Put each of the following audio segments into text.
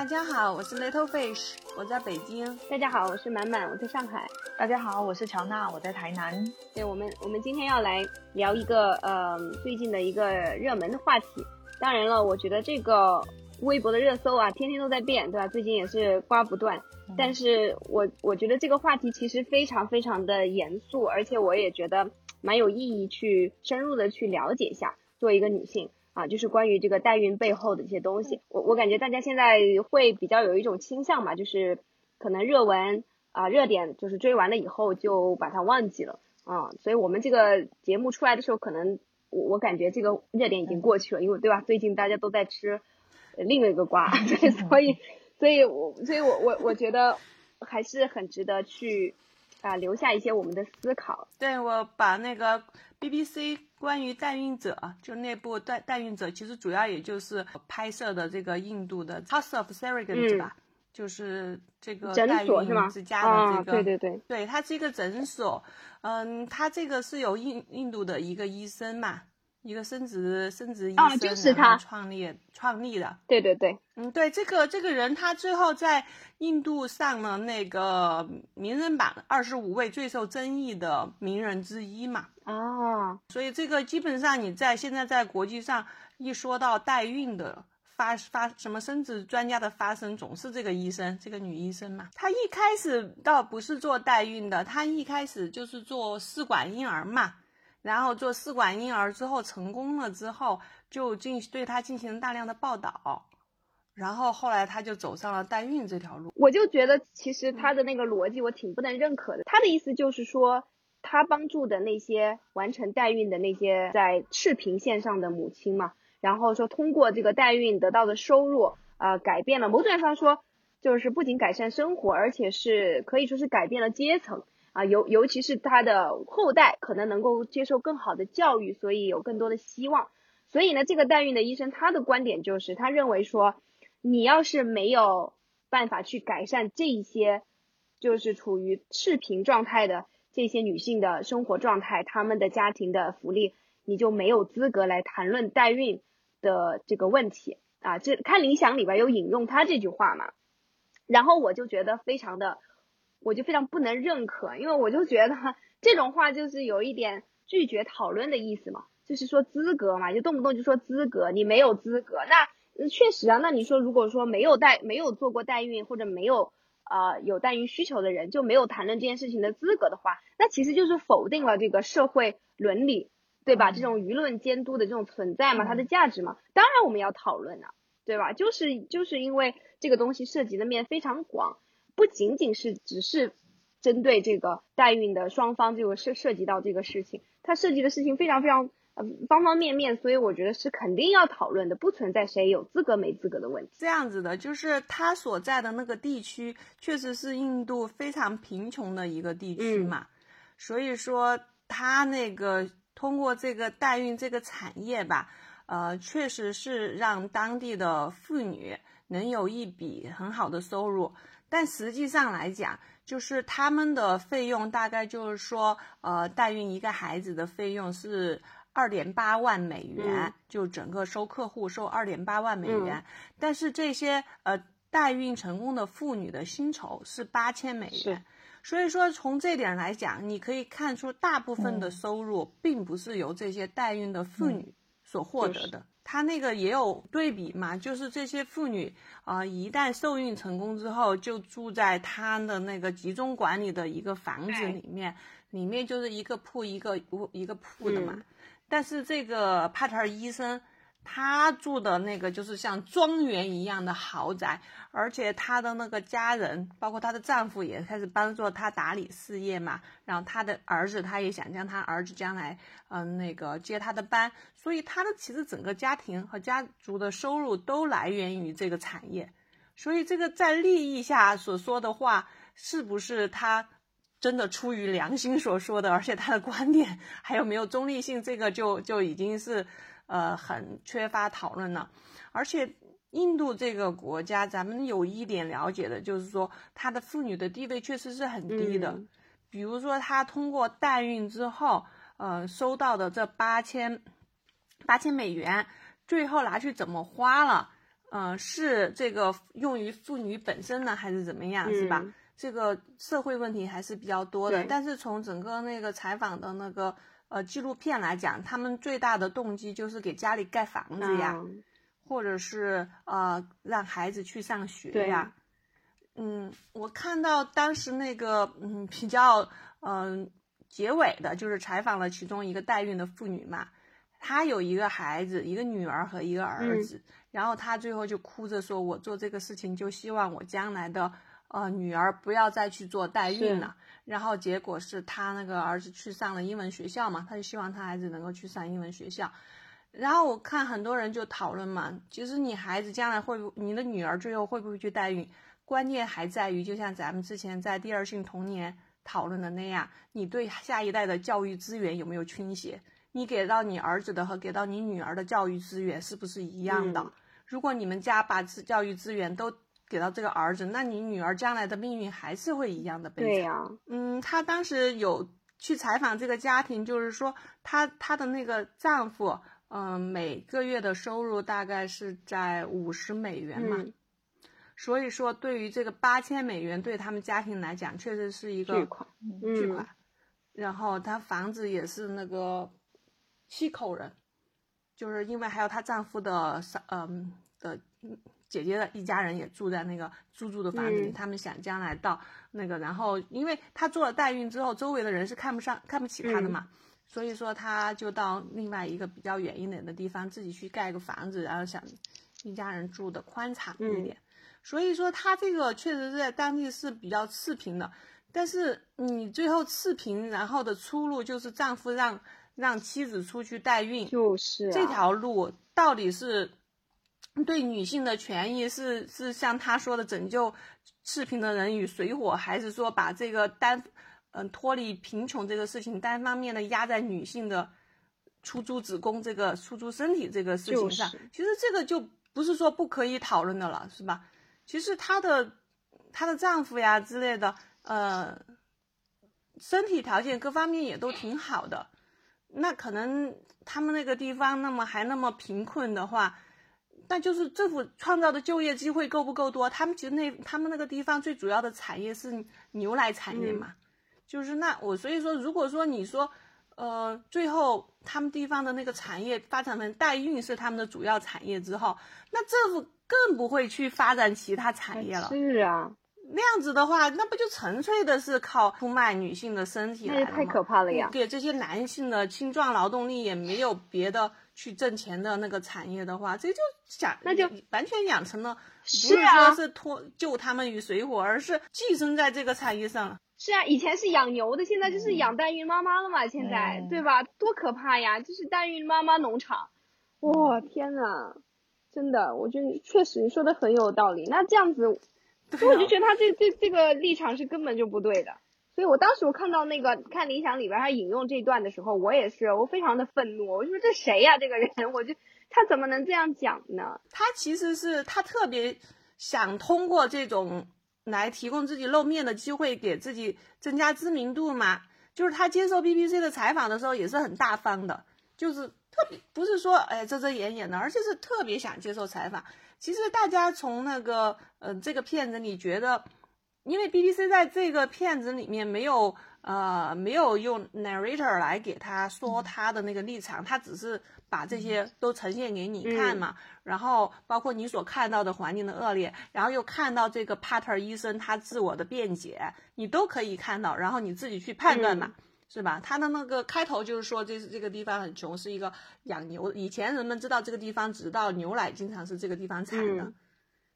大家好，我是 Little Fish，我在北京。大家好，我是满满，我在上海。大家好，我是乔娜，我在台南。对我们，我们今天要来聊一个呃最近的一个热门的话题。当然了，我觉得这个微博的热搜啊，天天都在变，对吧？最近也是刮不断。但是我我觉得这个话题其实非常非常的严肃，而且我也觉得蛮有意义去深入的去了解一下。作为一个女性。啊，就是关于这个代孕背后的这些东西，我我感觉大家现在会比较有一种倾向嘛，就是可能热文啊热点就是追完了以后就把它忘记了啊，所以我们这个节目出来的时候，可能我我感觉这个热点已经过去了，因为对吧？最近大家都在吃另一个瓜，对，所以所以我所以我我我觉得还是很值得去啊留下一些我们的思考。对我把那个 BBC。关于代孕者，就那部代代孕者，其实主要也就是拍摄的这个印度的 House of Surrogates 吧，就是这个代孕之家的这个，对对对，对，它是一个诊所，嗯，它这个是由印印度的一个医生嘛。一个生殖生殖医生，然后创立创立的，对对对，嗯，对这个这个人，他最后在印度上了那个名人榜二十五位最受争议的名人之一嘛。啊，所以这个基本上你在现在在国际上一说到代孕的发发什么生殖专家的发声，总是这个医生，这个女医生嘛。她一开始倒不是做代孕的，她一开始就是做试管婴儿嘛。然后做试管婴儿之后成功了之后，就进对他进行大量的报道，然后后来他就走上了代孕这条路。我就觉得其实他的那个逻辑我挺不能认可的。他的意思就是说，他帮助的那些完成代孕的那些在视频线上的母亲嘛，然后说通过这个代孕得到的收入，呃，改变了某种意义上说，就是不仅改善生活，而且是可以说是改变了阶层。啊，尤尤其是他的后代可能能够接受更好的教育，所以有更多的希望。所以呢，这个代孕的医生他的观点就是，他认为说，你要是没有办法去改善这一些，就是处于视频状态的这些女性的生活状态，她们的家庭的福利，你就没有资格来谈论代孕的这个问题啊。这看理想里边有引用他这句话嘛，然后我就觉得非常的。我就非常不能认可，因为我就觉得 这种话就是有一点拒绝讨论的意思嘛，就是说资格嘛，就动不动就说资格，你没有资格。那确实啊，那你说如果说没有代没有做过代孕或者没有呃有代孕需求的人就没有谈论这件事情的资格的话，那其实就是否定了这个社会伦理，对吧？这种舆论监督的这种存在嘛，它的价值嘛，当然我们要讨论啊，对吧？就是就是因为这个东西涉及的面非常广。不仅仅是只是针对这个代孕的双方，就涉涉及到这个事情，它涉及的事情非常非常呃方方面面，所以我觉得是肯定要讨论的，不存在谁有资格没资格的问题。这样子的，就是他所在的那个地区确实是印度非常贫穷的一个地区嘛，所以说他那个通过这个代孕这个产业吧，呃，确实是让当地的妇女能有一笔很好的收入。但实际上来讲，就是他们的费用大概就是说，呃，代孕一个孩子的费用是二点八万美元，就整个收客户收二点八万美元。但是这些呃代孕成功的妇女的薪酬是八千美元，所以说从这点来讲，你可以看出大部分的收入并不是由这些代孕的妇女所获得的。他那个也有对比嘛，就是这些妇女啊，一旦受孕成功之后，就住在他的那个集中管理的一个房子里面，里面就是一个铺一个屋一个铺的嘛。但是这个帕特尔医生。她住的那个就是像庄园一样的豪宅，而且她的那个家人，包括她的丈夫，也开始帮助她打理事业嘛。然后她的儿子，她也想将她儿子将来，嗯，那个接她的班。所以她的其实整个家庭和家族的收入都来源于这个产业。所以这个在利益下所说的话，是不是他真的出于良心所说的？而且他的观点还有没有中立性，这个就就已经是。呃，很缺乏讨论呢，而且印度这个国家，咱们有一点了解的，就是说她的妇女的地位确实是很低的。比如说，她通过代孕之后，呃，收到的这八千八千美元，最后拿去怎么花了？嗯，是这个用于妇女本身呢，还是怎么样，是吧？这个社会问题还是比较多的。但是从整个那个采访的那个呃纪录片来讲，他们最大的动机就是给家里盖房子呀，或者是呃让孩子去上学呀。嗯，我看到当时那个嗯比较嗯结尾的，就是采访了其中一个代孕的妇女嘛。她有一个孩子，一个女儿和一个儿子，然后她最后就哭着说：“我做这个事情就希望我将来的呃女儿不要再去做代孕了。”然后结果是他那个儿子去上了英文学校嘛，他就希望他孩子能够去上英文学校。然后我看很多人就讨论嘛，其实你孩子将来会不，你的女儿最后会不会去代孕，关键还在于，就像咱们之前在第二性童年讨论的那样，你对下一代的教育资源有没有倾斜？你给到你儿子的和给到你女儿的教育资源是不是一样的？如果你们家把教育资源都给到这个儿子，那你女儿将来的命运还是会一样的悲惨。对呀，嗯，她当时有去采访这个家庭，就是说她她的那个丈夫，嗯，每个月的收入大概是在五十美元嘛，所以说对于这个八千美元对他们家庭来讲，确实是一个巨款，巨款。然后她房子也是那个。七口人，就是因为还有她丈夫的嫂，嗯的姐姐的一家人也住在那个租住的房子里。他们想将来到那个，然后因为她做了代孕之后，周围的人是看不上、看不起她的嘛，所以说她就到另外一个比较远一点的地方，自己去盖个房子，然后想一家人住的宽敞一点。所以说她这个确实是在当地是比较次贫的，但是你最后次贫，然后的出路就是丈夫让。让妻子出去代孕，就是这条路到底是对女性的权益是是像他说的拯救赤贫的人与水火，还是说把这个单嗯脱离贫穷这个事情单方面的压在女性的出租子宫这个出租身体这个事情上？其实这个就不是说不可以讨论的了，是吧？其实她的她的丈夫呀之类的，呃，身体条件各方面也都挺好的。那可能他们那个地方那么还那么贫困的话，那就是政府创造的就业机会够不够多？他们其实那他们那个地方最主要的产业是牛奶产业嘛，就是那我所以说，如果说你说，呃，最后他们地方的那个产业发展成代孕是他们的主要产业之后，那政府更不会去发展其他产业了。是啊。那样子的话，那不就纯粹的是靠出卖女性的身体来了吗？太可怕了呀！给这些男性的青壮劳动力也没有别的去挣钱的那个产业的话，这就想那就完全养成了，不是说是脱救他们于水火，而是寄生在这个产业上了。是啊，以前是养牛的，现在就是养代孕妈妈了嘛？现在对吧？多可怕呀！就是代孕妈妈农场，哇天呐，真的，我觉得确实你说的很有道理。那这样子。所以我就觉得他这这这个立场是根本就不对的，所以我当时我看到那个看理想里边他引用这段的时候，我也是我非常的愤怒，我就说这谁呀这个人，我就他怎么能这样讲呢？他其实是他特别想通过这种来提供自己露面的机会，给自己增加知名度嘛。就是他接受 BBC 的采访的时候也是很大方的，就是特别不是说哎遮遮掩掩的，而且是特别想接受采访。其实大家从那个，嗯，这个片子里觉得，因为 BBC 在这个片子里面没有，呃，没有用 narrator 来给他说他的那个立场，他只是把这些都呈现给你看嘛。然后包括你所看到的环境的恶劣，然后又看到这个 Pater 医生他自我的辩解，你都可以看到，然后你自己去判断嘛。是吧？他的那个开头就是说，这是这个地方很穷，是一个养牛。以前人们知道这个地方，直到牛奶经常是这个地方产的。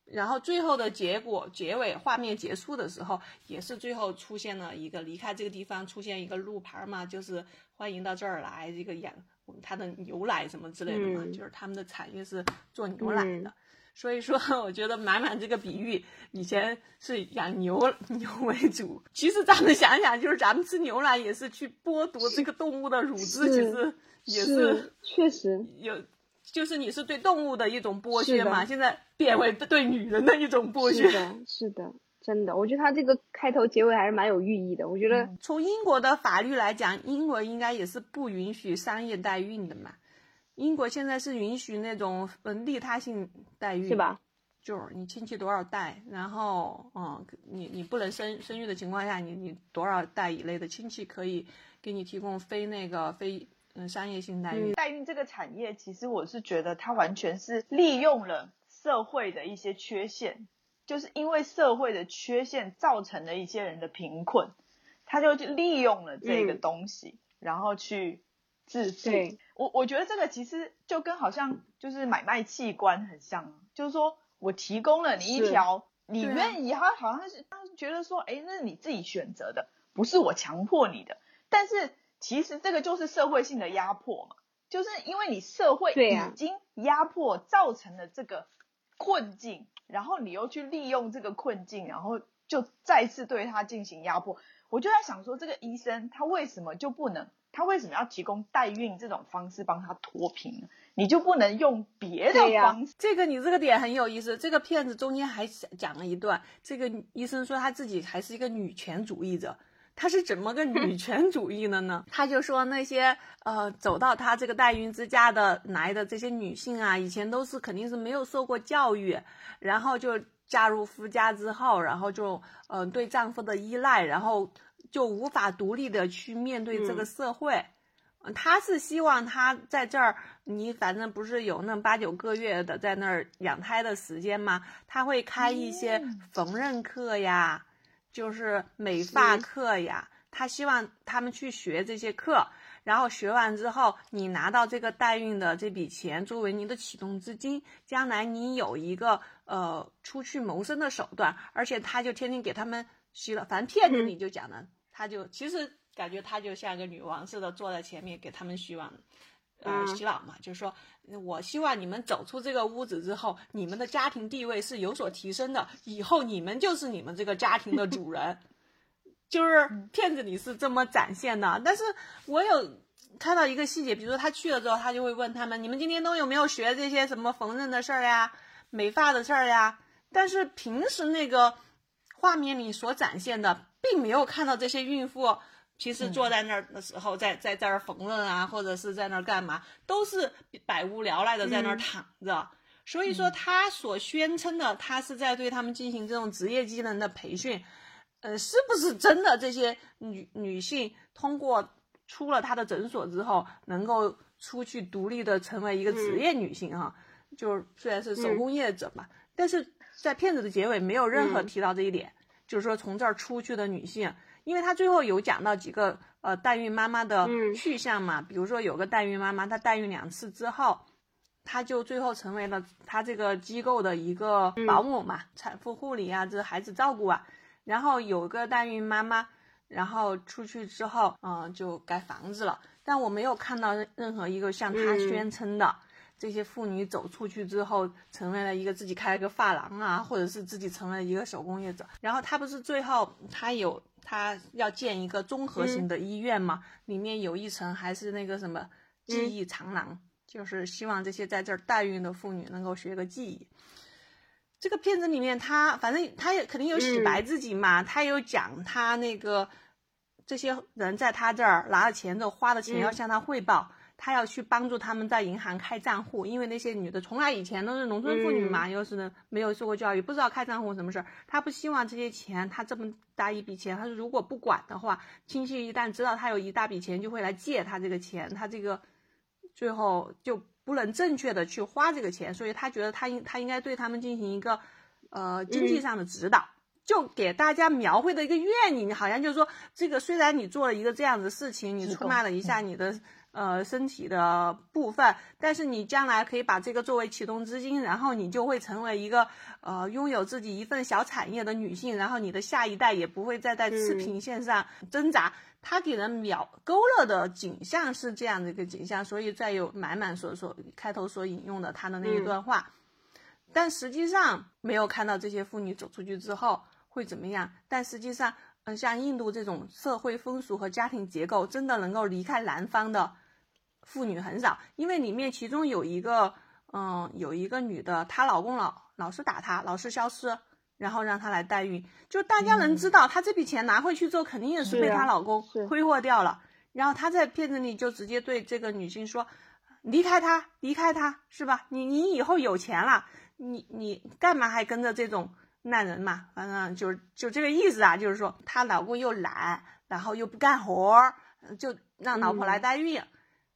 然后最后的结果，结尾画面结束的时候，也是最后出现了一个离开这个地方，出现一个路牌嘛，就是欢迎到这儿来，这个养他的牛奶什么之类的嘛，就是他们的产业是做牛奶的。所以说，我觉得满满这个比喻，以前是养牛牛为主，其实咱们想想，就是咱们吃牛奶也是去剥夺这个动物的乳汁，其实也是确实有，就是你是对动物的一种剥削嘛，现在变为对女人的一种剥削。是的，是的，真的，我觉得他这个开头结尾还是蛮有寓意的。我觉得从英国的法律来讲，英国应该也是不允许商业代孕的嘛。英国现在是允许那种嗯利他性代孕，是吧？就是你亲戚多少代，然后嗯，你你不能生生育的情况下，你你多少代以内的亲戚可以给你提供非那个非嗯商业性代孕。代孕这个产业，其实我是觉得它完全是利用了社会的一些缺陷，就是因为社会的缺陷造成了一些人的贫困，他就利用了这个东西，然后去致富。我我觉得这个其实就跟好像就是买卖器官很像，就是说。我提供了你一条，你愿意，他好像是他觉得说，哎，那是你自己选择的，不是我强迫你的。但是其实这个就是社会性的压迫嘛，就是因为你社会已经压迫造成了这个困境，然后你又去利用这个困境，然后就再次对他进行压迫。我就在想说，这个医生他为什么就不能？他为什么要提供代孕这种方式帮他脱贫呢？你就不能用别的方式？这个你这个点很有意思。这个片子中间还讲了一段，这个医生说他自己还是一个女权主义者。他是怎么个女 权主义的呢？他就说那些呃走到他这个代孕之家的来的这些女性啊，以前都是肯定是没有受过教育，然后就嫁入夫家之后，然后就嗯对丈夫的依赖，然后。就无法独立的去面对这个社会，嗯他是希望他在这儿，你反正不是有那八九个月的在那儿养胎的时间吗？他会开一些缝纫课呀，就是美发课呀，他希望他们去学这些课，然后学完之后，你拿到这个代孕的这笔钱作为你的启动资金，将来你有一个呃出去谋生的手段，而且他就天天给他们洗了，反正骗子里就讲了。他就其实感觉他就像个女王似的坐在前面给他们洗碗，呃，洗脑嘛，就是说我希望你们走出这个屋子之后，你们的家庭地位是有所提升的，以后你们就是你们这个家庭的主人，就是片子里是这么展现的。但是我有看到一个细节，比如说他去了之后，他就会问他们：你们今天都有没有学这些什么缝纫的事儿呀、美发的事儿呀？但是平时那个画面里所展现的。并没有看到这些孕妇平时坐在那儿的时候，在在这儿缝纫啊，或者是在那儿干嘛，都是百无聊赖的在那儿躺着。所以说，他所宣称的，他是在对他们进行这种职业技能的培训，呃，是不是真的？这些女女性通过出了他的诊所之后，能够出去独立的成为一个职业女性哈？就是虽然是手工业者嘛，但是在片子的结尾没有任何提到这一点。就是说，从这儿出去的女性，因为她最后有讲到几个呃代孕妈妈的去向嘛，比如说有个代孕妈妈，她代孕两次之后，她就最后成为了她这个机构的一个保姆嘛，产妇护理啊，这孩子照顾啊。然后有个代孕妈妈，然后出去之后，嗯，就盖房子了。但我没有看到任何一个像她宣称的。这些妇女走出去之后，成为了一个自己开了个发廊啊，或者是自己成了一个手工业者。然后她不是最后她有她要建一个综合型的医院嘛？里面有一层还是那个什么记忆长廊，就是希望这些在这儿代孕的妇女能够学个技艺。这个片子里面，他反正他也肯定有洗白自己嘛，他有讲他那个这些人在他这儿拿了钱之后花的钱要向他汇报。他要去帮助他们在银行开账户，因为那些女的从来以前都是农村妇女嘛，又是没有受过教育，不知道开账户什么事儿。他不希望这些钱，他这么大一笔钱，他说如果不管的话，亲戚一旦知道他有一大笔钱，就会来借他这个钱，他这个最后就不能正确的去花这个钱，所以他觉得他应他应该对他们进行一个呃经济上的指导，就给大家描绘的一个愿景，好像就是说这个虽然你做了一个这样的事情，你出卖了一下你的。呃，身体的部分，但是你将来可以把这个作为启动资金，然后你就会成为一个呃拥有自己一份小产业的女性，然后你的下一代也不会再在赤贫线上挣扎。他给人描勾勒的景象是这样的一个景象，所以再有满满所所开头所引用的他的那一段话，但实际上没有看到这些妇女走出去之后会怎么样，但实际上，嗯，像印度这种社会风俗和家庭结构，真的能够离开南方的。妇女很少，因为里面其中有一个，嗯，有一个女的，她老公老老是打她，老是消失，然后让她来代孕，就大家能知道，她这笔钱拿回去之后，肯定也是被她老公挥霍掉了。然后她在片子里就直接对这个女性说：“离开他，离开他，是吧？你你以后有钱了，你你干嘛还跟着这种烂人嘛？反正就是就这个意思啊，就是说她老公又懒，然后又不干活儿，就让老婆来代孕。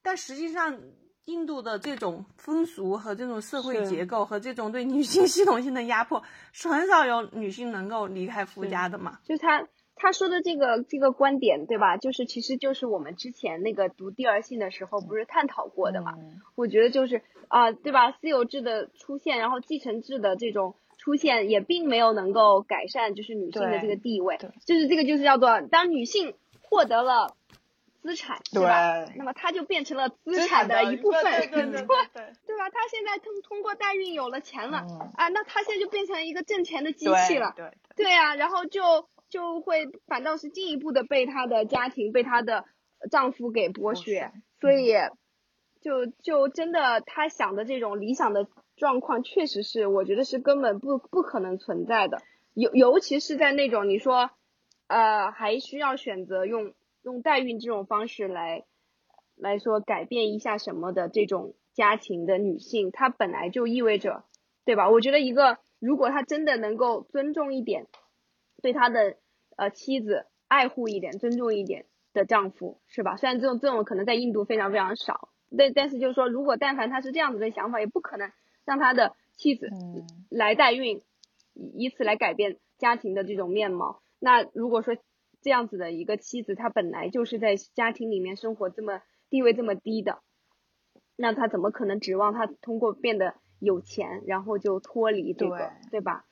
但实际上，印度的这种风俗和这种社会结构和这种对女性系统性的压迫，是很少有女性能够离开夫家的嘛？就是他他说的这个这个观点，对吧？就是其实就是我们之前那个读第二性的时候不是探讨过的嘛？我觉得就是啊，对吧？私有制的出现，然后继承制的这种出现，也并没有能够改善就是女性的这个地位。就是这个就是叫做当女性获得了。资产对吧？那么它就变成了资产的一部分，对对对对吧？他现在通通过代孕有了钱了啊，那他现在就变成一个挣钱的机器了，对对呀，然后就就会反倒是进一步的被她的家庭、被她的丈夫给剥削，所以就就真的她想的这种理想的状况，确实是我觉得是根本不不可能存在的，尤尤其是在那种你说呃还需要选择用。用代孕这种方式来来说改变一下什么的这种家庭的女性，她本来就意味着，对吧？我觉得一个如果她真的能够尊重一点，对她的呃妻子爱护一点、尊重一点的丈夫，是吧？虽然这种这种可能在印度非常非常少，但但是就是说，如果但凡他是这样子的想法，也不可能让他的妻子来代孕，以此来改变家庭的这种面貌。那如果说，这样子的一个妻子，她本来就是在家庭里面生活这么地位这么低的，那她怎么可能指望她通过变得有钱，然后就脱离这个，对吧？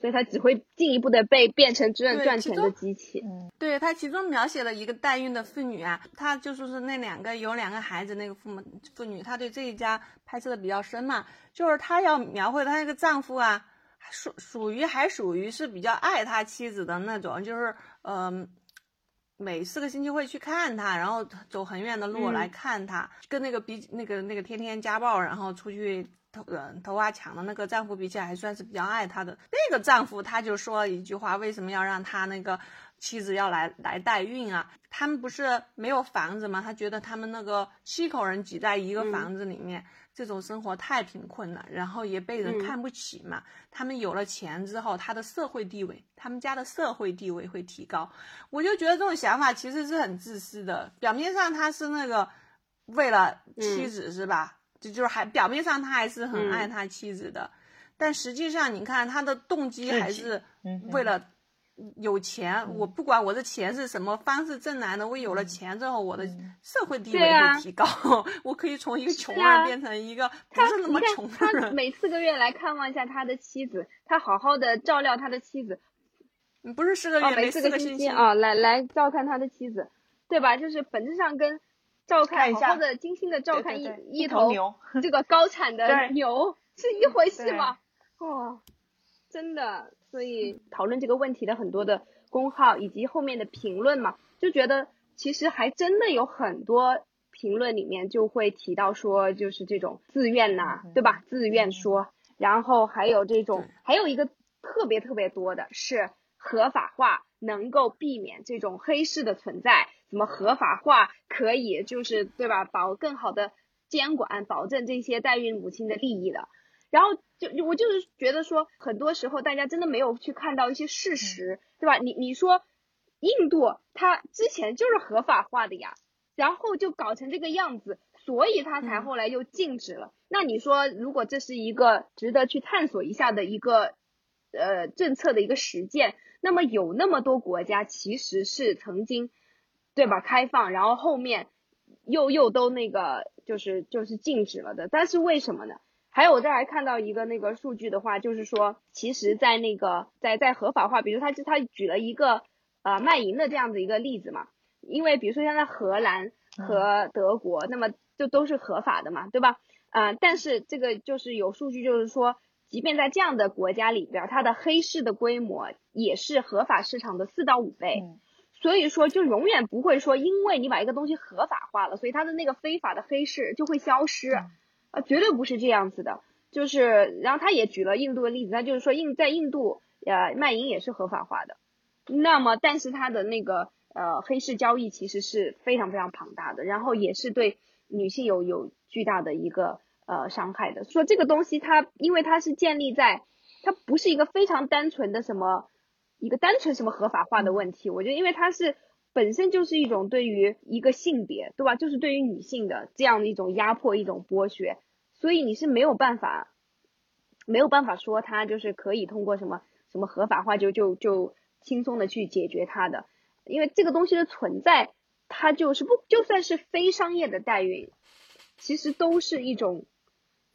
所以她只会进一步的被变成赚赚钱的机器。对他其中描写了一个代孕的妇女啊，她就说是那两个有两个孩子那个父母妇女，她对这一家拍摄的比较深嘛，就是她要描绘她那个丈夫啊。属属于还属于是比较爱他妻子的那种，就是嗯，每四个星期会去看他，然后走很远的路来看他，跟那个比那个那个天天家暴，然后出去偷呃偷挖抢的那个丈夫比起来，还算是比较爱他的。那个丈夫他就说了一句话，为什么要让他那个妻子要来来代孕啊？他们不是没有房子吗？他觉得他们那个七口人挤在一个房子里面。这种生活太贫困了，然后也被人看不起嘛。他们有了钱之后，他的社会地位，他们家的社会地位会提高。我就觉得这种想法其实是很自私的。表面上他是那个为了妻子是吧？就就是还表面上他还是很爱他妻子的，但实际上你看他的动机还是为了。有钱，我不管我的钱是什么方式挣来的，我有了钱之后，我的社会地位会提高，我可以从一个穷人变成一个不是那么穷的人。他每四个月来看望一下他的妻子，他好好的照料他的妻子，不是四个月，每四个星期啊，来来照看他的妻子，对吧？就是本质上跟照看好好的精心的照看一一头牛，这个高产的 牛是一回事吗？哇，真的。所以讨论这个问题的很多的公号以及后面的评论嘛，就觉得其实还真的有很多评论里面就会提到说，就是这种自愿呐，对吧？自愿说，然后还有这种，还有一个特别特别多的是合法化，能够避免这种黑市的存在，怎么合法化可以就是对吧？保更好的监管，保证这些代孕母亲的利益的。然后就我就是觉得说，很多时候大家真的没有去看到一些事实，对吧？你你说，印度它之前就是合法化的呀，然后就搞成这个样子，所以它才后来又禁止了。那你说，如果这是一个值得去探索一下的一个呃政策的一个实践，那么有那么多国家其实是曾经对吧开放，然后后面又又都那个就是就是禁止了的，但是为什么呢？还有我这儿还看到一个那个数据的话，就是说，其实，在那个在在合法化，比如他他举了一个呃卖淫的这样子一个例子嘛，因为比如说像在荷兰和德国，那么就都是合法的嘛，对吧？呃，但是这个就是有数据，就是说，即便在这样的国家里边，它的黑市的规模也是合法市场的四到五倍，所以说就永远不会说，因为你把一个东西合法化了，所以它的那个非法的黑市就会消失。啊，绝对不是这样子的，就是，然后他也举了印度的例子，他就是说印在印度，呃，卖淫也是合法化的，那么，但是他的那个呃黑市交易其实是非常非常庞大的，然后也是对女性有有巨大的一个呃伤害的。说这个东西它因为它是建立在，它不是一个非常单纯的什么一个单纯什么合法化的问题。我觉得因为它是本身就是一种对于一个性别，对吧？就是对于女性的这样的一种压迫、一种剥削，所以你是没有办法没有办法说它就是可以通过什么什么合法化就就就轻松的去解决它的。因为这个东西的存在，它就是不就算是非商业的代孕，其实都是一种，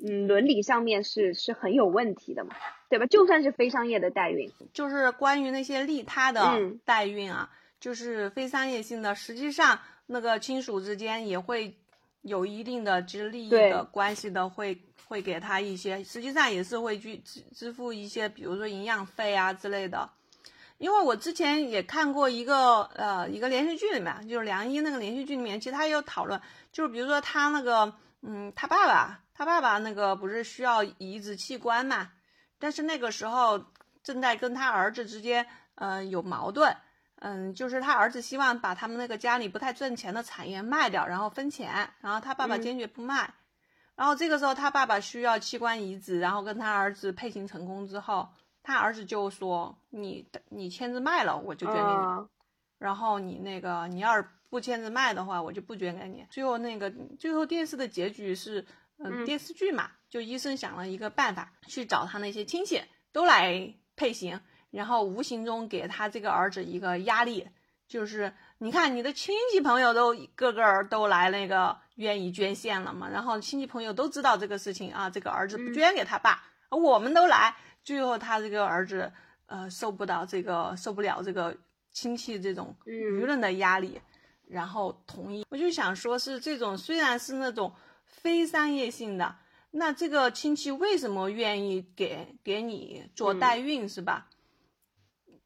嗯，伦理上面是是很有问题的嘛，对吧？就算是非商业的代孕，就是关于那些利他的代孕啊，就是非商业性的，实际上那个亲属之间也会有一定的其实利益的关系的，会会给他一些，实际上也是会去支支付一些，比如说营养费啊之类的。因为我之前也看过一个呃一个连续剧里面，就是梁一那个连续剧里面，其实他也有讨论，就是比如说他那个嗯他爸爸他爸爸那个不是需要移植器官嘛，但是那个时候正在跟他儿子之间呃有矛盾，嗯就是他儿子希望把他们那个家里不太赚钱的产业卖掉，然后分钱，然后他爸爸坚决不卖，然后这个时候他爸爸需要器官移植，然后跟他儿子配型成功之后。他儿子就说：“你你签字卖了，我就捐给你。然后你那个你要是不签字卖的话，我就不捐给你。最后那个最后电视的结局是，嗯，电视剧嘛，就医生想了一个办法，去找他那些亲戚都来配型，然后无形中给他这个儿子一个压力，就是你看你的亲戚朋友都个个都来那个愿意捐献了嘛，然后亲戚朋友都知道这个事情啊，这个儿子不捐给他爸，我们都来。”最后，他这个儿子，呃，受不了这个，受不了这个亲戚这种舆论的压力，然后同意。我就想说，是这种虽然是那种非商业性的，那这个亲戚为什么愿意给给你做代孕，是吧？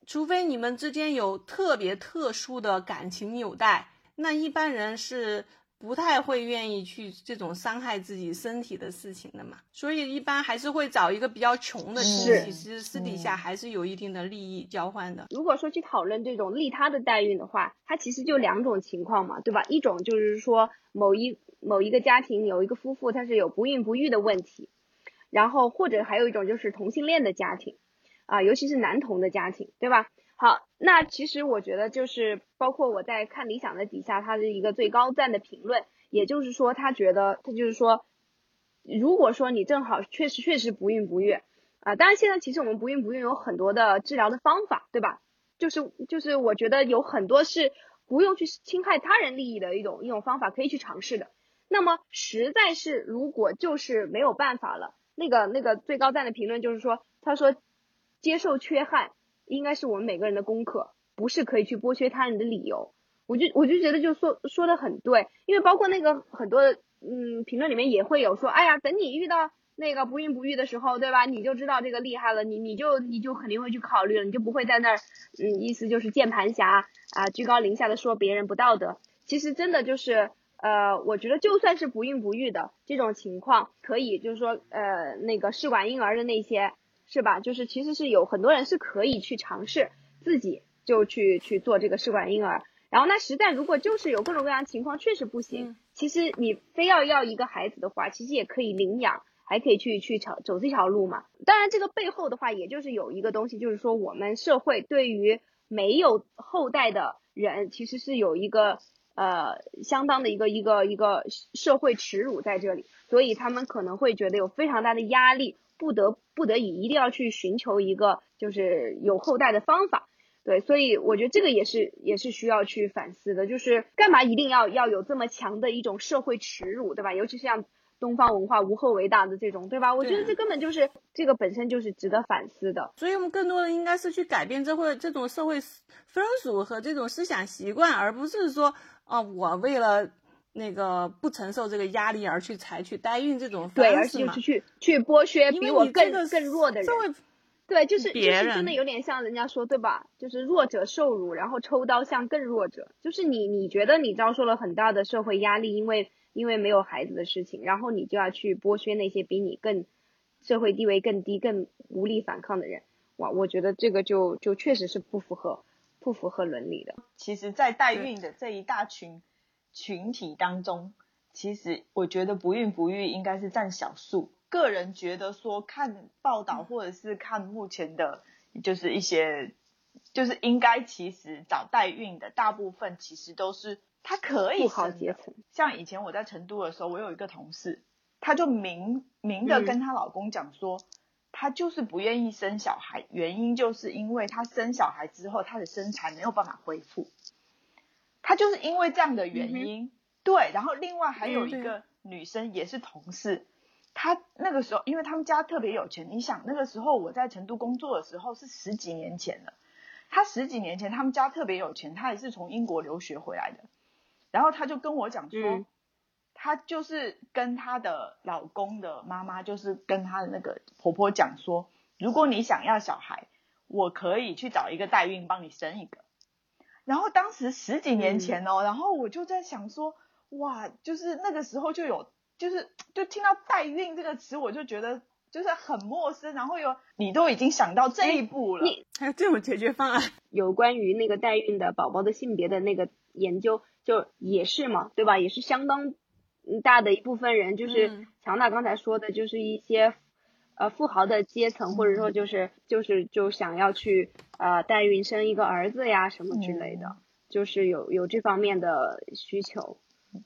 除非你们之间有特别特殊的感情纽带，那一般人是。不太会愿意去这种伤害自己身体的事情的嘛，所以一般还是会找一个比较穷的亲戚，其实私底下还是有一定的利益交换的。如果说去讨论这种利他的代孕的话，它其实就两种情况嘛，对吧？一种就是说某一某一个家庭有一个夫妇他是有不孕不育的问题，然后或者还有一种就是同性恋的家庭，啊，尤其是男同的家庭，对吧？好，那其实我觉得就是包括我在看理想的底下，他的一个最高赞的评论，也就是说他觉得他就是说，如果说你正好确实确实不孕不育啊，当然现在其实我们不孕不育有很多的治疗的方法，对吧？就是就是我觉得有很多是不用去侵害他人利益的一种一种方法可以去尝试的。那么实在是如果就是没有办法了，那个那个最高赞的评论就是说，他说接受缺憾。应该是我们每个人的功课，不是可以去剥削他人的理由。我就我就觉得就说说的很对，因为包括那个很多嗯评论里面也会有说，哎呀，等你遇到那个不孕不育的时候，对吧？你就知道这个厉害了，你你就你就肯定会去考虑了，你就不会在那儿嗯意思就是键盘侠啊居高临下的说别人不道德。其实真的就是呃，我觉得就算是不孕不育的这种情况，可以就是说呃那个试管婴儿的那些。是吧？就是其实是有很多人是可以去尝试自己就去去做这个试管婴儿，然后那实在如果就是有各种各样情况确实不行，其实你非要要一个孩子的话，其实也可以领养，还可以去去走走这条路嘛。当然这个背后的话，也就是有一个东西，就是说我们社会对于没有后代的人，其实是有一个呃相当的一个一个一个社会耻辱在这里，所以他们可能会觉得有非常大的压力。不得不得已，一定要去寻求一个就是有后代的方法，对，所以我觉得这个也是也是需要去反思的，就是干嘛一定要要有这么强的一种社会耻辱，对吧？尤其是像东方文化无后为大的这种，对吧？我觉得这根本就是这个本身就是值得反思的。所以我们更多的应该是去改变这会这种社会风俗和这种思想习惯，而不是说啊，我为了。那个不承受这个压力而去采取代孕这种方式对，而且是去去剥削比我更更弱的人。对，就是就是真的有点像人家说对吧？就是弱者受辱，然后抽刀向更弱者。就是你你觉得你遭受了很大的社会压力，因为因为没有孩子的事情，然后你就要去剥削那些比你更社会地位更低、更无力反抗的人。哇，我觉得这个就就确实是不符合不符合伦理的。其实，在代孕的这一大群。群体当中，其实我觉得不孕不育应该是占少数。个人觉得说看报道或者是看目前的，就是一些，就是应该其实找代孕的大部分其实都是他可以富豪阶层。像以前我在成都的时候，我有一个同事，他就明明的跟她老公讲说，她就是不愿意生小孩，原因就是因为她生小孩之后，她的身材没有办法恢复。她就是因为这样的原因，对。然后另外还有一个女生也是同事。她那个时候，因为他们家特别有钱，你想那个时候我在成都工作的时候是十几年前了。她十几年前他们家特别有钱，她也是从英国留学回来的。然后她就跟我讲说，她就是跟她的老公的妈妈，就是跟她的那个婆婆讲说，如果你想要小孩，我可以去找一个代孕帮你生一个。然后当时十几年前哦，然后我就在想说，哇，就是那个时候就有。就是就听到代孕这个词，我就觉得就是很陌生。然后有你都已经想到这一步了，还有这种解决方案。有关于那个代孕的宝宝的性别的那个研究，就也是嘛，对吧？也是相当大的一部分人，就是强大刚才说的，就是一些呃富豪的阶层，或者说就是就是就想要去呃代孕生一个儿子呀什么之类的，就是有有这方面的需求。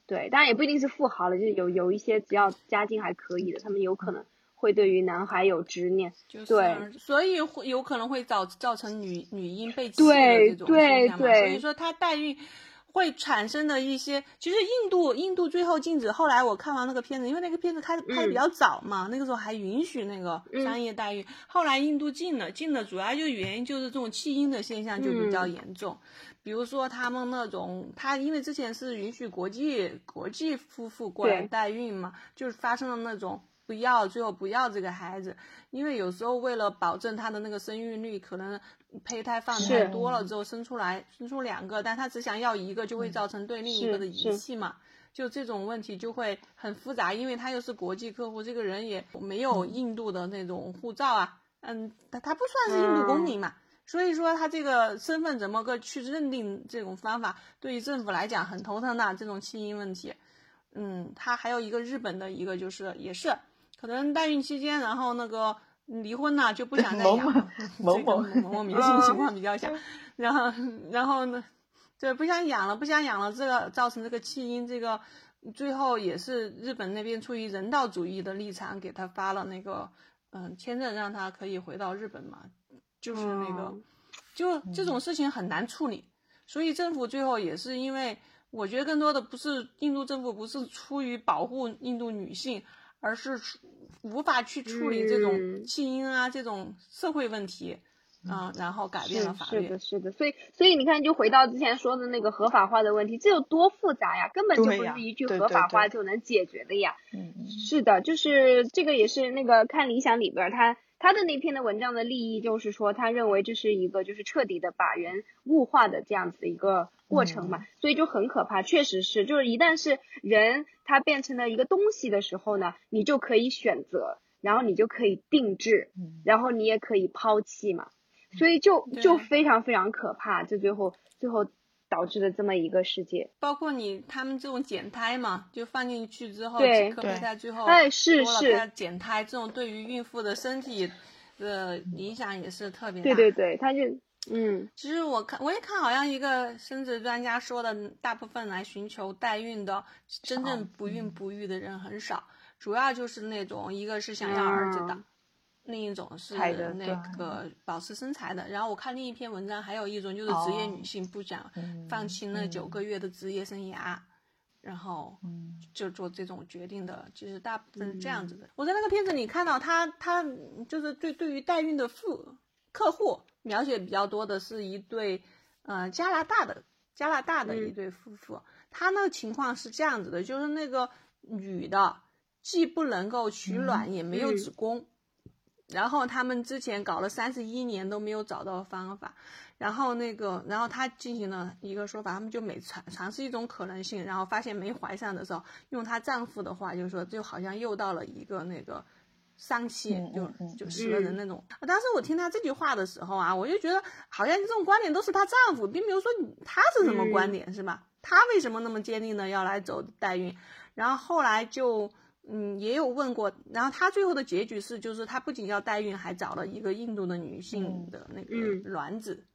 对，当然也不一定是富豪了，就是有有一些只要家境还可以的，他们有可能会对于男孩有执念，对，所以会有可能会造造成女女婴被弃的这种现象嘛。所以说他代孕会产生的一些，其实印度印度最后禁止，后来我看完那个片子，因为那个片子开拍的比较早嘛，那个时候还允许那个商业代孕，后来印度禁了，禁了主要就原因就是这种弃婴的现象就比较严重。比如说他们那种，他因为之前是允许国际国际夫妇过来代孕嘛，就是发生了那种不要，最后不要这个孩子，因为有时候为了保证他的那个生育率，可能胚胎放太多了之后生出来生出两个，但他只想要一个，就会造成对另一个的遗弃嘛，就这种问题就会很复杂，因为他又是国际客户，这个人也没有印度的那种护照啊，嗯，他他不算是印度公民嘛。所以说他这个身份怎么个去认定这种方法，对于政府来讲很头疼的这种弃婴问题。嗯，他还有一个日本的一个就是也是可能代孕期间，然后那个离婚了就不想再 养，某某某某明星情况比较像，然后然后呢，对不想养了，不想养了，这个造成这个弃婴，这个最后也是日本那边出于人道主义的立场给他发了那个嗯签证，让他可以回到日本嘛。就是那个，就这种事情很难处理，所以政府最后也是因为，我觉得更多的不是印度政府不是出于保护印度女性，而是无法去处理这种弃婴啊这种社会问题，嗯，然后改变了法律。是的，是的，所以所以你看，就回到之前说的那个合法化的问题，这有多复杂呀？根本就不是一句合法化就能解决的呀。嗯，是的，就是这个也是那个看理想里边他。他的那篇的文章的立意就是说，他认为这是一个就是彻底的把人物化的这样子的一个过程嘛，所以就很可怕。确实是，就是一旦是人他变成了一个东西的时候呢，你就可以选择，然后你就可以定制，然后你也可以抛弃嘛，所以就就非常非常可怕。就最后最后。导致的这么一个世界，包括你他们这种减胎嘛，就放进去之后，对，胚胎最后哎是是减胎，这种对于孕妇的身体的影响也是特别大。对对对，他就嗯，其实我看我也看，好像一个生殖专家说的，大部分来寻求代孕的，真正不孕不育的人很少，主要就是那种一个是想要儿子的。另一种是那个保持身材的，然后我看另一篇文章，还有一种就是职业女性不想放弃那九个月的职业生涯，然后就做这种决定的，就是大部分是这样子的。我在那个片子里看到他，他就是对对于代孕的妇客户描写比较多的是一对呃加拿大的加拿大的一对夫妇，他那个情况是这样子的，就是那个女的既不能够取卵，也没有子宫。然后他们之前搞了三十一年都没有找到方法，然后那个，然后他进行了一个说法，他们就每尝尝试一种可能性，然后发现没怀上的时候，用她丈夫的话就是说，就好像又到了一个那个丧期，就就死了人那种。当时我听她这句话的时候啊，我就觉得好像这种观点都是她丈夫，并没有说她是什么观点，是吧？她为什么那么坚定的要来走代孕？然后后来就嗯也有问过，然后他最后的结局是，就是他不仅要代孕，还找了一个印度的女性的那个卵子，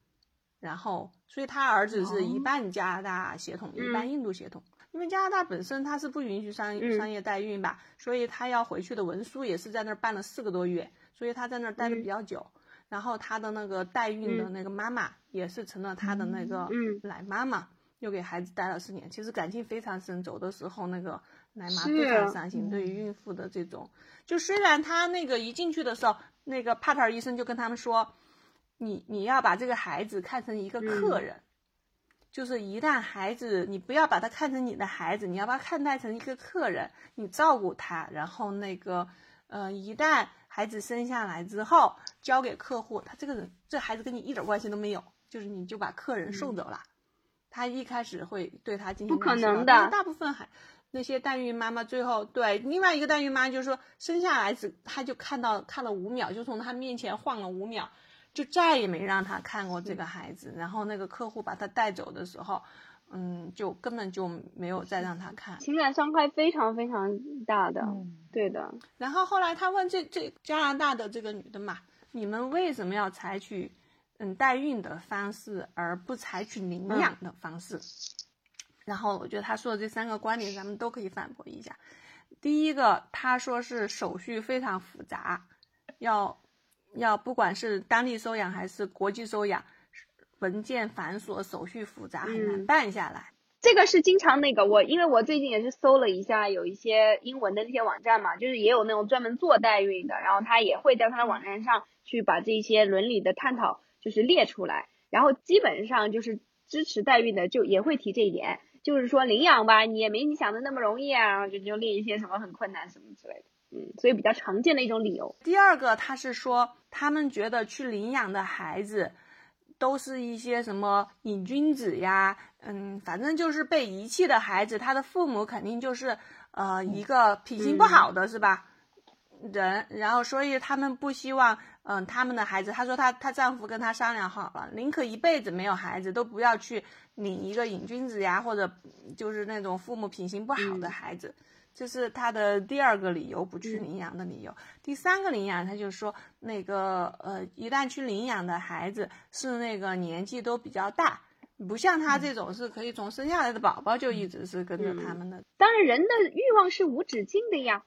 然后所以他儿子是一半加拿大血统，一半印度血统。因为加拿大本身它是不允许商商业代孕吧，所以他要回去的文书也是在那儿办了四个多月，所以他在那儿待的比较久。然后他的那个代孕的那个妈妈也是成了他的那个奶妈妈，又给孩子待了四年。其实感情非常深，走的时候那个奶妈非常伤心。对于孕妇的这种，就虽然她那个一进去的时候，那个帕特尔医生就跟他们说，你你要把这个孩子看成一个客人。就是一旦孩子，你不要把他看成你的孩子，你要把他看待成一个客人，你照顾他，然后那个，呃，一旦孩子生下来之后，交给客户，他这个人，这孩子跟你一点关系都没有，就是你就把客人送走了，他一开始会对他进行不可能的，大部分还那些代孕妈妈最后对另外一个代孕妈就是说生下来只她就看到看了五秒，就从她面前晃了五秒。就再也没让她看过这个孩子，然后那个客户把她带走的时候，嗯，就根本就没有再让她看，情感伤害非常非常大的，对的。然后后来他问这这加拿大的这个女的嘛，你们为什么要采取嗯代孕的方式，而不采取领养的方式？然后我觉得他说的这三个观点，咱们都可以反驳一下。第一个，他说是手续非常复杂，要。要不管是当地收养还是国际收养，文件繁琐，手续复杂，很难办下来。这个是经常那个我，因为我最近也是搜了一下，有一些英文的那些网站嘛，就是也有那种专门做代孕的，然后他也会在他的网站上去把这些伦理的探讨就是列出来，然后基本上就是支持代孕的就也会提这一点，就是说领养吧，你也没你想的那么容易啊，就就列一些什么很困难什么之类的。嗯，所以比较常见的一种理由。第二个，他是说他们觉得去领养的孩子，都是一些什么瘾君子呀，嗯，反正就是被遗弃的孩子，他的父母肯定就是呃一个品行不好的是吧？人，然后所以他们不希望，嗯，他们的孩子，她说她她丈夫跟她商量好了，宁可一辈子没有孩子，都不要去领一个瘾君子呀，或者就是那种父母品行不好的孩子。这是她的第二个理由，不去领养的理由。第三个领养，她就说那个呃，一旦去领养的孩子是那个年纪都比较大，不像他这种是可以从生下来的宝宝就一直是跟着他们的。当然，人的欲望是无止境的呀，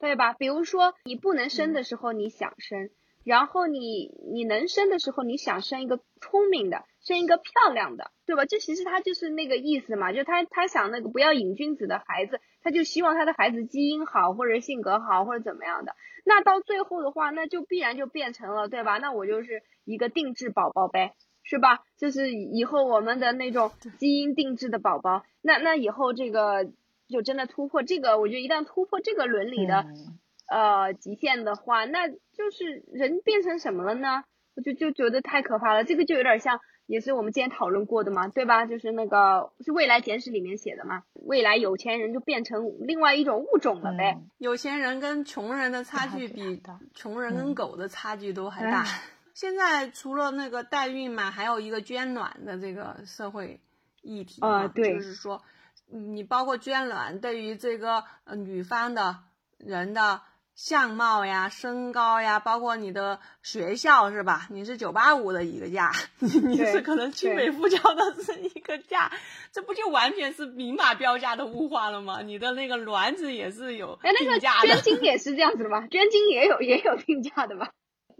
对吧？比如说你不能生的时候你想生，然后你你能生的时候你想生一个聪明的，生一个漂亮的，对吧？这其实他就是那个意思嘛，就他他想那个不要瘾君子的孩子。他就希望他的孩子基因好，或者性格好，或者怎么样的。那到最后的话，那就必然就变成了，对吧？那我就是一个定制宝宝呗，是吧？就是以后我们的那种基因定制的宝宝。那那以后这个就真的突破这个，我觉得一旦突破这个伦理的呃极限的话，那就是人变成什么了呢？我就就觉得太可怕了。这个就有点像。也是我们之前讨论过的嘛，对吧？就是那个是未来简史里面写的嘛，未来有钱人就变成另外一种物种了呗。有钱人跟穷人的差距比穷人跟狗的差距都还大。现在除了那个代孕嘛，还有一个捐卵的这个社会议题嘛，就是说，你包括捐卵对于这个呃女方的人的。相貌呀，身高呀，包括你的学校是吧？你是九八五的一个价，你你是可能清北复交的是一个价，这不就完全是明码标价的物化了吗？你的那个卵子也是有定价的，捐精也是这样子的吧？捐精也有也有定价的吧？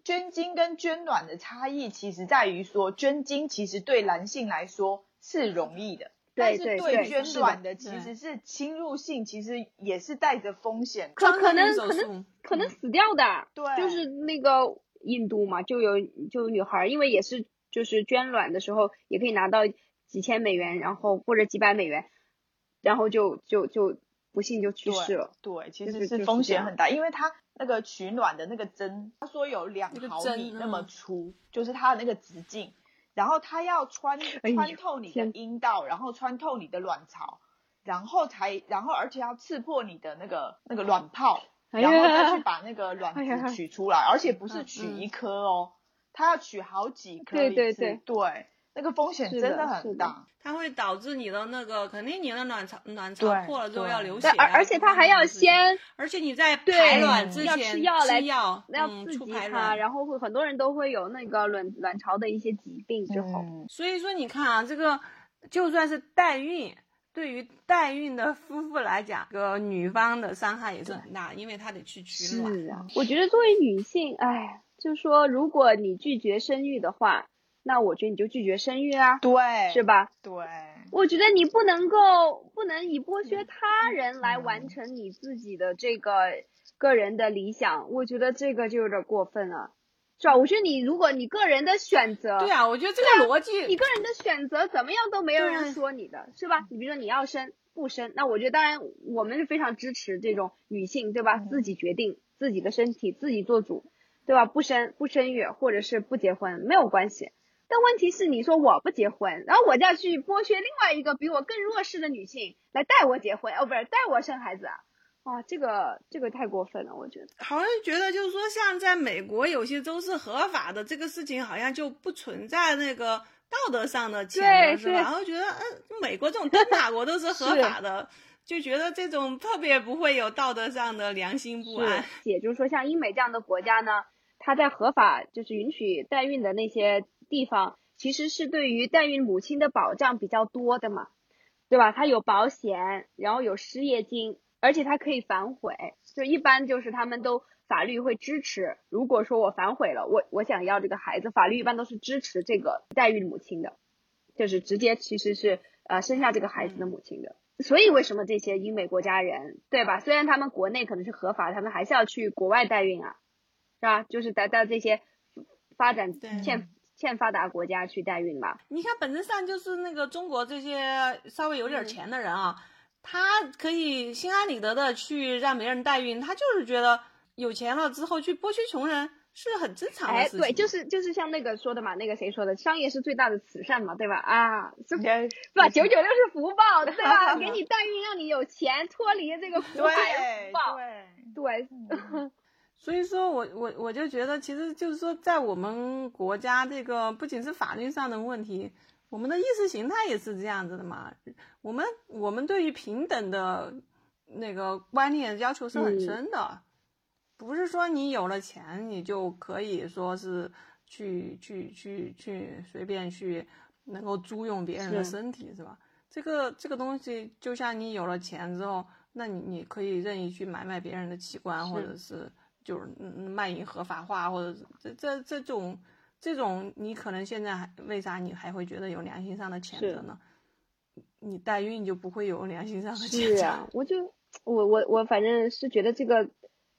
捐精跟捐卵的差异，其实在于说，捐精其实对男性来说是容易的。但是对捐卵的其实是侵入性，其实也是带着风险，可可能可能可能死掉的。对，就是那个印度嘛，就有就有女孩，因为也是就是捐卵的时候也可以拿到几千美元，然后或者几百美元，然后就就就不幸就去世了。对，其实是风险很大，因为它那个取卵的那个针，他说有两毫米那么粗，就是它的那个直径。然后它要穿穿透你的阴道，然后穿透你的卵巢，然后才然后而且要刺破你的那个那个卵泡，然后再去把那个卵 子取出来，而且不是取一颗哦，它要取好几颗对对对。对，那个风险真是的很大。它会导致你的那个，肯定你的卵巢卵巢破了之后要流血啊，而而且它还要先而且你在排卵之要前吃药来药，要嗯，刺激它，促排卵。然后会很多人都会有那个卵卵巢的一些疾病之后，嗯，所以说你看啊，这个就算是代孕，对于代孕的夫妇来讲，这个女方的伤害也是很大，因为她得去取卵。是啊，我觉得作为女性，哎，就说，如果你拒绝生育的话，那我觉得你就拒绝生育啊，对，是吧？对，我觉得你不能够不能以剥削他人来嗯完成你自己的这个个人的理想，我觉得这个就有点过分了，是吧？我觉得你如果你个人的选择，对啊，我觉得这个逻辑，你个人的选择怎么样都没有人说你的，是吧？你比如说你要生不生，那我觉得当然我们是非常支持这种女性，对吧？嗯自己决定自己的身体，自己做主，对吧？不生不生育或者是不结婚没有关系。但问题是，你说我不结婚，然后我就要去剥削另外一个比我更弱势的女性来带我结婚，哦，不是带我生孩子啊？哇，这个这个太过分了，我觉得。好像觉得就是说，像在美国有些州是合法的，这个事情好像就不存在那个道德上的谴对责，是吧？对然后觉得，嗯，美国这种灯塔国都是合 法的，就觉得这种特别不会有道德上的良心不安。也就是说，像英美这样的国家呢，它在合法就是允许代孕的那些地方，其实是对于代孕母亲的保障比较多的嘛，对吧？它有保险，然后有失业金，而且它可以反悔。就一般就是他们都法律会支持，如果说我反悔了，我我想要这个孩子，法律一般都是支持这个代孕母亲的，就是直接其实是呃生下这个孩子的母亲的。所以为什么这些英美国家人，对吧？虽然他们国内可能是合法，他们还是要去国外代孕啊，是吧？就是带到这些发展欠欠发达国家去代孕吧。你看，本质上就是那个中国这些稍微有点钱的人啊，他可以心安理得的去让别人代孕，他就是觉得有钱了之后去剥削穷人是很正常的哎，事情。对，就是就是像那个说的嘛，那个谁说的，商业是最大的慈善嘛，对吧？啊，是吧？九九六是福报，对吧？给你代孕，让你有钱，脱离这个苦海对福报。对，对，所以说我我我就觉得，其实就是说，在我们国家这个不仅是法律上的问题，我们的意识形态也是这样子的嘛。我们我们对于平等的那个观念要求是很深的，不是说你有了钱你就可以说是去去去去随便去能够租用别人的身体是吧？这个这个东西，就像你有了钱之后，那你你可以任意去买卖别人的器官，或是者是就是嗯嗯卖淫合法化，或者这这这种这种，你可能现在还为啥你还会觉得有良心上的谴责呢？你代孕就不会有良心上的谴责。是啊，我就我我我反正是觉得这个，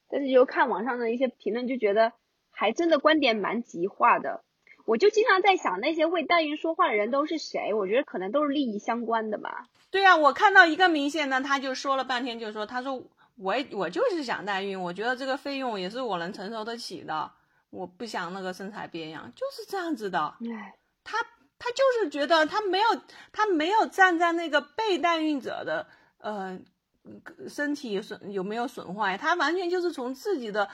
但是就看网上的一些评论，就觉得还真的观点蛮极化的。我就经常在想，那些为代孕说话的人都是谁？我觉得可能都是利益相关的吧。对呀、我看到一个明显呢，他就说了半天，就说他说我我就是想代孕，我觉得这个费用也是我能承受得起的，我不想那个身材变样，就是这样子的。他他就是觉得他没有他没有站在那个被代孕者的呃身体损有没有损坏，他完全就是从自己的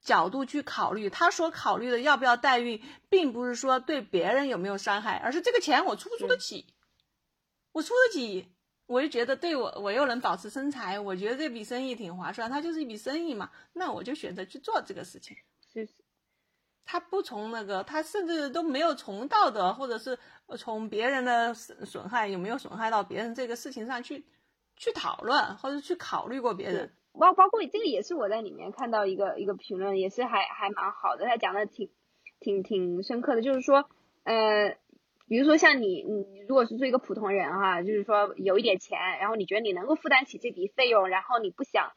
角度去考虑。他所考虑的要不要代孕，并不是说对别人有没有伤害，而是这个钱我出不出得起，我出得起。我就觉得对我，我又能保持身材，我觉得这笔生意挺划算，它就是一笔生意嘛，那我就选择去做这个事情。是他不从那个，他甚至都没有从道德或者是从别人的损损害有没有损害到别人这个事情上去去讨论或者去考虑过别人。包包括这个也是我在里面看到一个一个评论，也是还还蛮好的，他讲的挺挺挺深刻的，就是说，呃，比如说像你你如果是做一个普通人哈，就是说有一点钱，然后你觉得你能够负担起这笔费用，然后你不想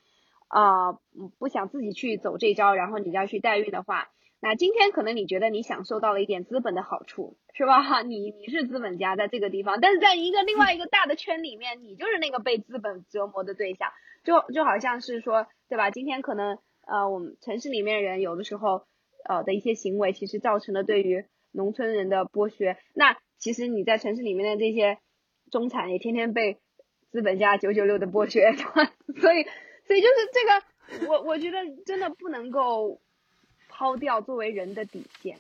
啊、呃不想自己去走这招，然后你就要去代孕的话，那今天可能你觉得你享受到了一点资本的好处，是吧？哈 你你是资本家在这个地方，但是在一个另外一个大的圈里面，你就是那个被资本折磨的对象，就就好像是说，对吧？今天可能呃，我们城市里面人有的时候呃的一些行为，其实造成了对于农村人的剥削。那其实你在城市里面的这些中产也天天被资本家九九六的剥削，所以所以就是这个，我我觉得真的不能够抛掉作为人的底线，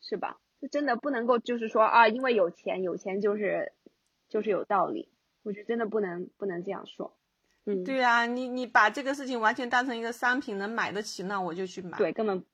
是吧？就真的不能够就是说啊，因为有钱，有钱就是就是有道理。我觉得真的不能不能这样说。嗯，对啊，你你把这个事情完全当成一个商品，能买得起，那我就去买。对，根本。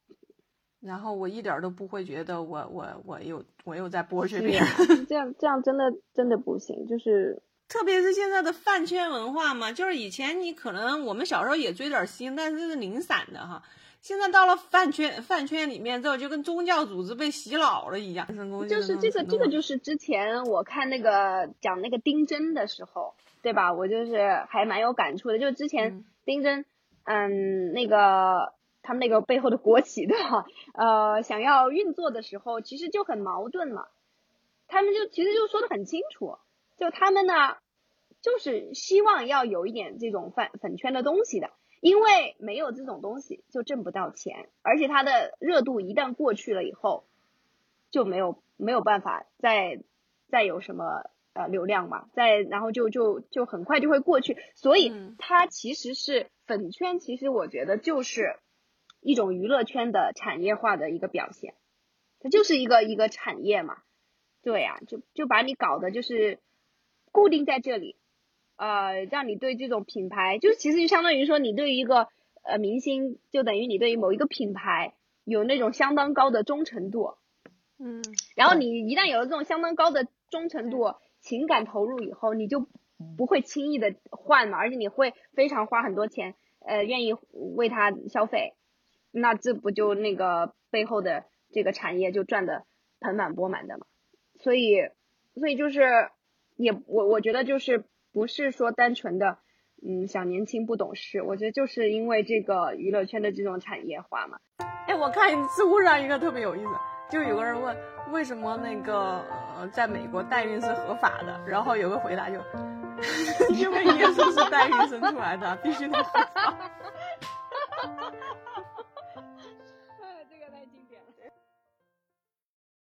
然后我一点都不会觉得我我我又我又在剥削别人，这样这样真的真的不行。就是 特别是现在的饭圈文化嘛，就是以前你可能我们小时候也追点星，但是是零散的哈。现在到了饭圈饭圈里面之后，就跟宗教组织被洗脑了一样。就是这个这个就是之前我看那个讲那个丁真的时候，对吧？我就是还蛮有感触的。就之前丁真，嗯，那个。他们那个背后的国企的，呃，想要运作的时候，其实就很矛盾了。他们就其实就说的很清楚，就他们呢，就是希望要有一点这种粉粉圈的东西的，因为没有这种东西就挣不到钱，而且它的热度一旦过去了以后，就没有没有办法再再有什么呃流量嘛，再然后就就就很快就会过去，所以它其实是粉圈，其实我觉得就是。一种娱乐圈的产业化的一个表现，它就是一个一个产业嘛，对呀，就就把你搞的就是固定在这里，呃，让你对这种品牌，就其实就相当于说你对于一个呃明星，就等于你对于某一个品牌有那种相当高的忠诚度，嗯，然后你一旦有了这种相当高的忠诚度，情感投入以后，你就不会轻易的换嘛，而且你会非常花很多钱，呃，愿意为他消费。那这不就那个背后的这个产业就赚的盆满钵满的嘛？所以，所以就是也我我觉得就是不是说单纯的嗯小年轻不懂事，我觉得就是因为这个娱乐圈的这种产业化嘛。哎，我看知乎上一个特别有意思，就有个人问为什么那个呃在美国代孕是合法的，然后有个回答就 因为耶稣是代孕生出来的，必须得合法。